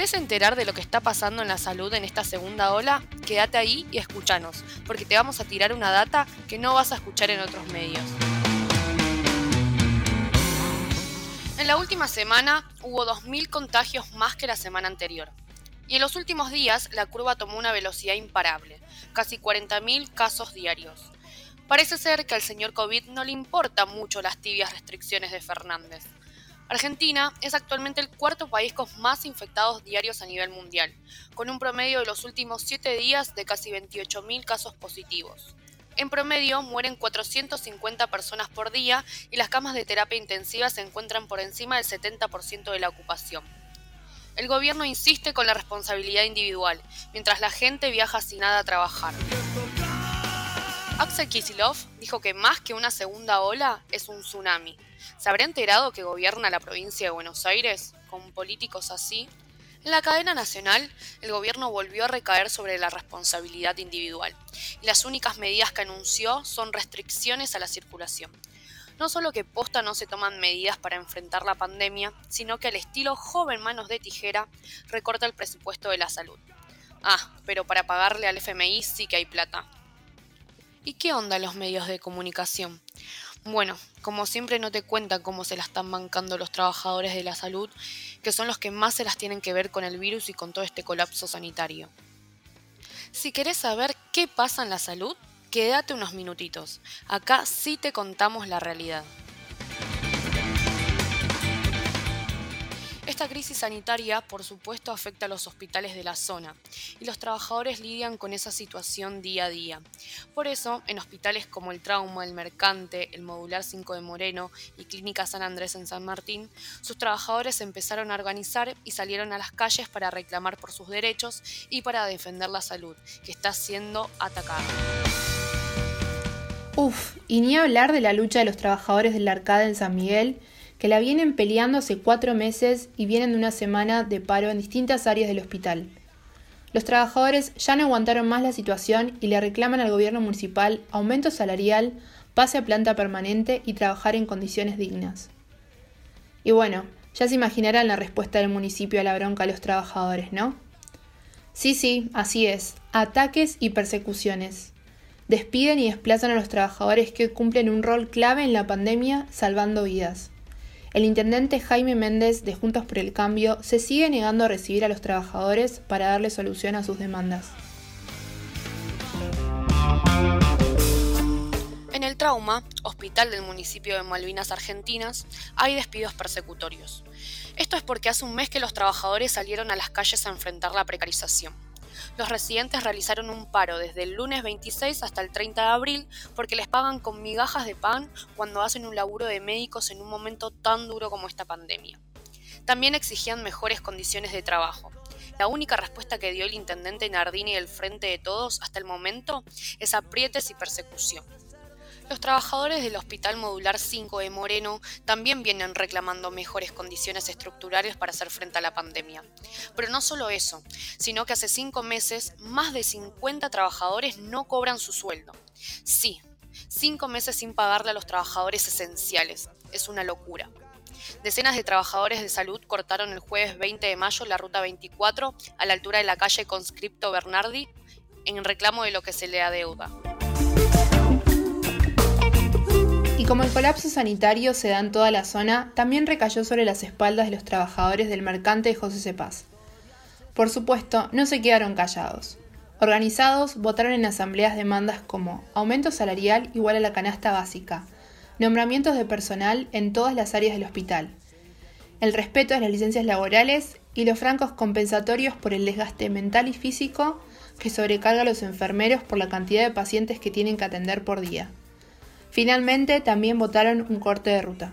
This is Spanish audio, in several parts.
querés enterar de lo que está pasando en la salud en esta segunda ola, quédate ahí y escúchanos, porque te vamos a tirar una data que no vas a escuchar en otros medios. En la última semana hubo 2.000 contagios más que la semana anterior. Y en los últimos días la curva tomó una velocidad imparable, casi 40.000 casos diarios. Parece ser que al señor COVID no le importan mucho las tibias restricciones de Fernández. Argentina es actualmente el cuarto país con más infectados diarios a nivel mundial, con un promedio de los últimos 7 días de casi 28.000 casos positivos. En promedio mueren 450 personas por día y las camas de terapia intensiva se encuentran por encima del 70% de la ocupación. El gobierno insiste con la responsabilidad individual, mientras la gente viaja sin nada a trabajar. Axel Kisilov dijo que más que una segunda ola es un tsunami. ¿Se habrá enterado que gobierna la provincia de Buenos Aires con políticos así? En la cadena nacional, el gobierno volvió a recaer sobre la responsabilidad individual, y las únicas medidas que anunció son restricciones a la circulación. No solo que posta no se toman medidas para enfrentar la pandemia, sino que al estilo joven manos de tijera recorta el presupuesto de la salud. Ah, pero para pagarle al FMI sí que hay plata. ¿Y qué onda los medios de comunicación? Bueno, como siempre no te cuentan cómo se la están mancando los trabajadores de la salud, que son los que más se las tienen que ver con el virus y con todo este colapso sanitario. Si querés saber qué pasa en la salud, quédate unos minutitos. Acá sí te contamos la realidad. Esta crisis sanitaria, por supuesto, afecta a los hospitales de la zona y los trabajadores lidian con esa situación día a día. Por eso, en hospitales como el Trauma, el Mercante, el Modular 5 de Moreno y Clínica San Andrés en San Martín, sus trabajadores empezaron a organizar y salieron a las calles para reclamar por sus derechos y para defender la salud, que está siendo atacada. Uf, y ni hablar de la lucha de los trabajadores del Arcada en San Miguel, que la vienen peleando hace cuatro meses y vienen de una semana de paro en distintas áreas del hospital. Los trabajadores ya no aguantaron más la situación y le reclaman al gobierno municipal aumento salarial, pase a planta permanente y trabajar en condiciones dignas. Y bueno, ya se imaginarán la respuesta del municipio a la bronca a los trabajadores, ¿no? Sí, sí, así es, ataques y persecuciones. Despiden y desplazan a los trabajadores que cumplen un rol clave en la pandemia salvando vidas. El intendente Jaime Méndez de Juntos por el Cambio se sigue negando a recibir a los trabajadores para darle solución a sus demandas. En el Trauma, hospital del municipio de Malvinas Argentinas, hay despidos persecutorios. Esto es porque hace un mes que los trabajadores salieron a las calles a enfrentar la precarización los residentes realizaron un paro desde el lunes 26 hasta el 30 de abril porque les pagan con migajas de pan cuando hacen un laburo de médicos en un momento tan duro como esta pandemia. También exigían mejores condiciones de trabajo. La única respuesta que dio el intendente Nardini del Frente de Todos hasta el momento es aprietes y persecución. Los trabajadores del Hospital Modular 5 de Moreno también vienen reclamando mejores condiciones estructurales para hacer frente a la pandemia. Pero no solo eso, sino que hace cinco meses más de 50 trabajadores no cobran su sueldo. Sí, cinco meses sin pagarle a los trabajadores esenciales. Es una locura. Decenas de trabajadores de salud cortaron el jueves 20 de mayo la ruta 24 a la altura de la calle Conscripto Bernardi en reclamo de lo que se le adeuda. Como el colapso sanitario se da en toda la zona, también recayó sobre las espaldas de los trabajadores del mercante José Cepaz. Por supuesto, no se quedaron callados. Organizados, votaron en asambleas demandas como aumento salarial igual a la canasta básica, nombramientos de personal en todas las áreas del hospital, el respeto a las licencias laborales y los francos compensatorios por el desgaste mental y físico que sobrecarga a los enfermeros por la cantidad de pacientes que tienen que atender por día. Finalmente, también votaron un corte de ruta.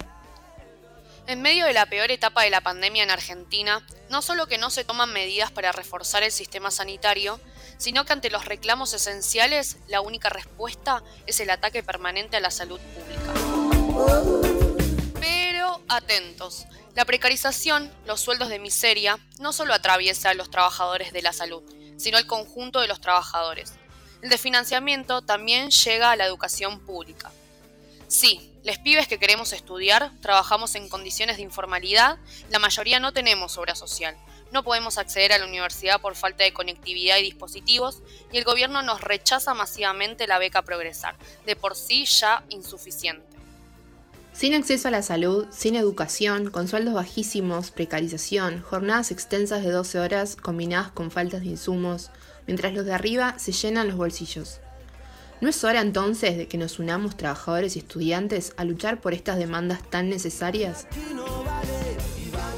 En medio de la peor etapa de la pandemia en Argentina, no solo que no se toman medidas para reforzar el sistema sanitario, sino que ante los reclamos esenciales, la única respuesta es el ataque permanente a la salud pública. Pero atentos, la precarización, los sueldos de miseria, no solo atraviesa a los trabajadores de la salud, sino el conjunto de los trabajadores. El desfinanciamiento también llega a la educación pública. Sí, Les pibes que queremos estudiar, trabajamos en condiciones de informalidad, la mayoría no tenemos obra social, no podemos acceder a la universidad por falta de conectividad y dispositivos, y el gobierno nos rechaza masivamente la beca Progresar, de por sí ya insuficiente. Sin acceso a la salud, sin educación, con sueldos bajísimos, precarización, jornadas extensas de 12 horas combinadas con faltas de insumos, mientras los de arriba se llenan los bolsillos. ¿No es hora entonces de que nos unamos trabajadores y estudiantes a luchar por estas demandas tan necesarias?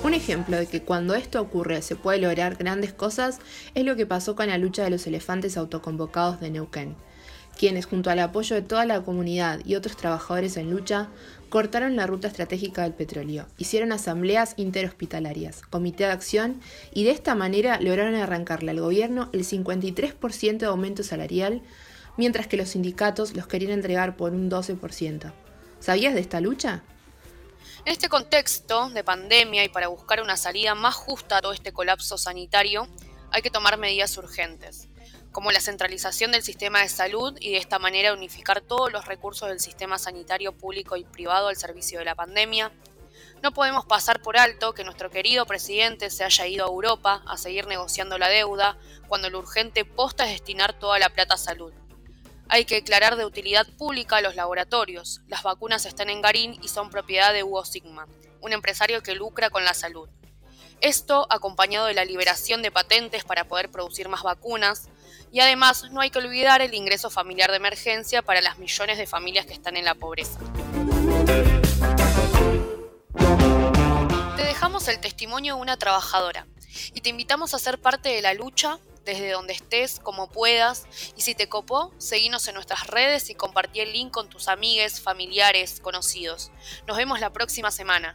Un ejemplo de que cuando esto ocurre se puede lograr grandes cosas es lo que pasó con la lucha de los elefantes autoconvocados de Neuquén quienes, junto al apoyo de toda la comunidad y otros trabajadores en lucha, cortaron la ruta estratégica del petróleo, hicieron asambleas interhospitalarias, comité de acción y de esta manera lograron arrancarle al gobierno el 53% de aumento salarial, mientras que los sindicatos los querían entregar por un 12%. ¿Sabías de esta lucha? En este contexto de pandemia y para buscar una salida más justa a todo este colapso sanitario, hay que tomar medidas urgentes como la centralización del sistema de salud y de esta manera unificar todos los recursos del sistema sanitario público y privado al servicio de la pandemia. No podemos pasar por alto que nuestro querido presidente se haya ido a Europa a seguir negociando la deuda cuando lo urgente posta es destinar toda la plata a salud. Hay que declarar de utilidad pública los laboratorios. Las vacunas están en Garín y son propiedad de Hugo Sigma, un empresario que lucra con la salud. Esto acompañado de la liberación de patentes para poder producir más vacunas, y además no hay que olvidar el ingreso familiar de emergencia para las millones de familias que están en la pobreza. Te dejamos el testimonio de una trabajadora y te invitamos a ser parte de la lucha desde donde estés, como puedas, y si te copó, seguinos en nuestras redes y compartí el link con tus amigues, familiares, conocidos. Nos vemos la próxima semana.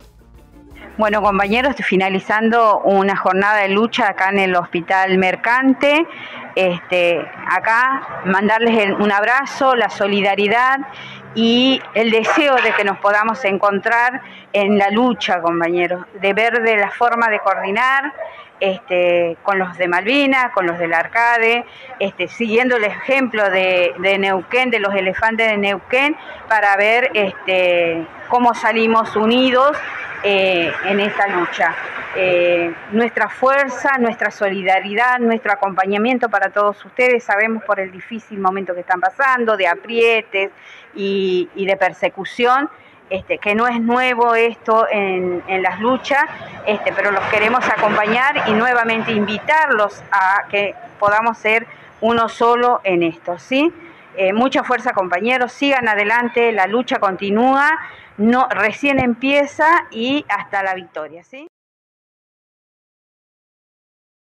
Bueno, compañeros, finalizando una jornada de lucha acá en el Hospital Mercante. Este, acá mandarles un abrazo, la solidaridad y el deseo de que nos podamos encontrar en la lucha, compañeros, de ver de la forma de coordinar este, con los de Malvinas, con los del Arcade, este, siguiendo el ejemplo de, de, Neuquén, de los elefantes de Neuquén, para ver este, cómo salimos unidos eh, en esta lucha. Eh, nuestra fuerza, nuestra solidaridad, nuestro acompañamiento para todos ustedes. Sabemos por el difícil momento que están pasando, de aprietes y, de persecución. Este, que no es nuevo esto en, las luchas, este, pero los queremos acompañar y nuevamente invitarlos a que podamos ser uno solo en esto, ¿sí? Eh, mucha fuerza compañeros, sigan adelante, la lucha continúa, no, recién empieza y hasta la victoria, ¿sí?